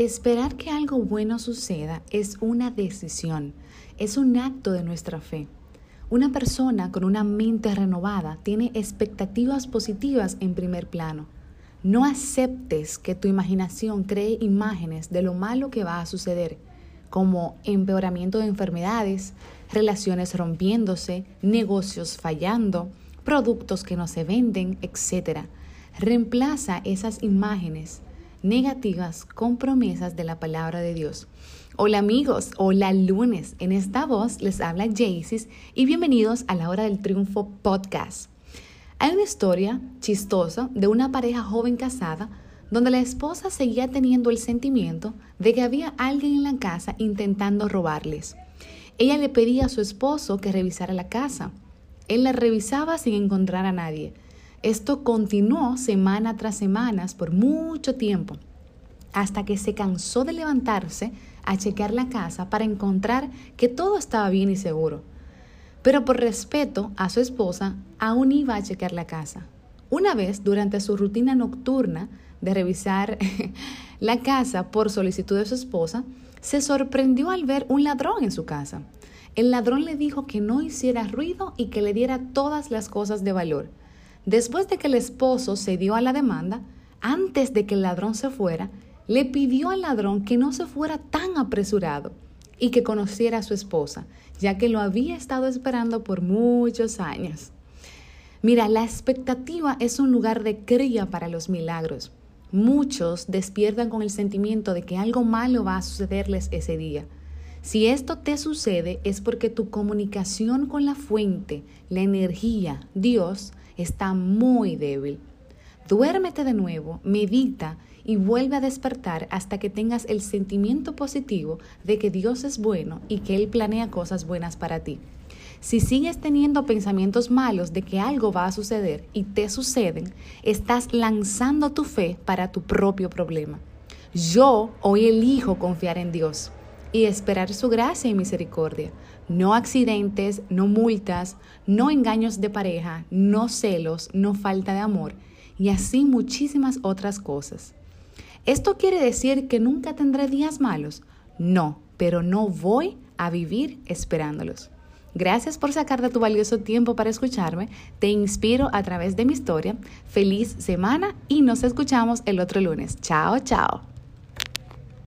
Esperar que algo bueno suceda es una decisión, es un acto de nuestra fe. Una persona con una mente renovada tiene expectativas positivas en primer plano. No aceptes que tu imaginación cree imágenes de lo malo que va a suceder, como empeoramiento de enfermedades, relaciones rompiéndose, negocios fallando, productos que no se venden, etc. Reemplaza esas imágenes negativas con promesas de la palabra de Dios. Hola amigos, hola lunes. En esta voz les habla Jaycis y bienvenidos a la Hora del Triunfo podcast. Hay una historia chistosa de una pareja joven casada donde la esposa seguía teniendo el sentimiento de que había alguien en la casa intentando robarles. Ella le pedía a su esposo que revisara la casa. Él la revisaba sin encontrar a nadie. Esto continuó semana tras semana por mucho tiempo, hasta que se cansó de levantarse a chequear la casa para encontrar que todo estaba bien y seguro. Pero por respeto a su esposa, aún iba a chequear la casa. Una vez, durante su rutina nocturna de revisar la casa por solicitud de su esposa, se sorprendió al ver un ladrón en su casa. El ladrón le dijo que no hiciera ruido y que le diera todas las cosas de valor. Después de que el esposo se dio a la demanda, antes de que el ladrón se fuera, le pidió al ladrón que no se fuera tan apresurado y que conociera a su esposa, ya que lo había estado esperando por muchos años. Mira, la expectativa es un lugar de cría para los milagros. Muchos despiertan con el sentimiento de que algo malo va a sucederles ese día. Si esto te sucede es porque tu comunicación con la fuente, la energía, Dios, está muy débil. Duérmete de nuevo, medita y vuelve a despertar hasta que tengas el sentimiento positivo de que Dios es bueno y que Él planea cosas buenas para ti. Si sigues teniendo pensamientos malos de que algo va a suceder y te suceden, estás lanzando tu fe para tu propio problema. Yo hoy elijo confiar en Dios y esperar su gracia y misericordia. No accidentes, no multas, no engaños de pareja, no celos, no falta de amor y así muchísimas otras cosas. ¿Esto quiere decir que nunca tendré días malos? No, pero no voy a vivir esperándolos. Gracias por sacar de tu valioso tiempo para escucharme. Te inspiro a través de mi historia. Feliz semana y nos escuchamos el otro lunes. Chao, chao.